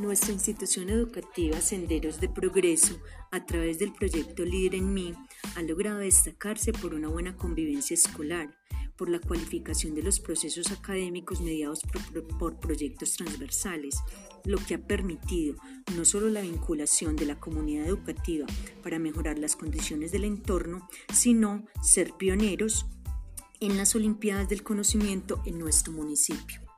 Nuestra institución educativa Senderos de Progreso, a través del proyecto Líder en Mí, ha logrado destacarse por una buena convivencia escolar, por la cualificación de los procesos académicos mediados por, proyectos transversales, lo que ha permitido no solo la vinculación de la comunidad educativa para mejorar las condiciones del entorno, sino ser pioneros en las Olimpiadas del Conocimiento en nuestro municipio.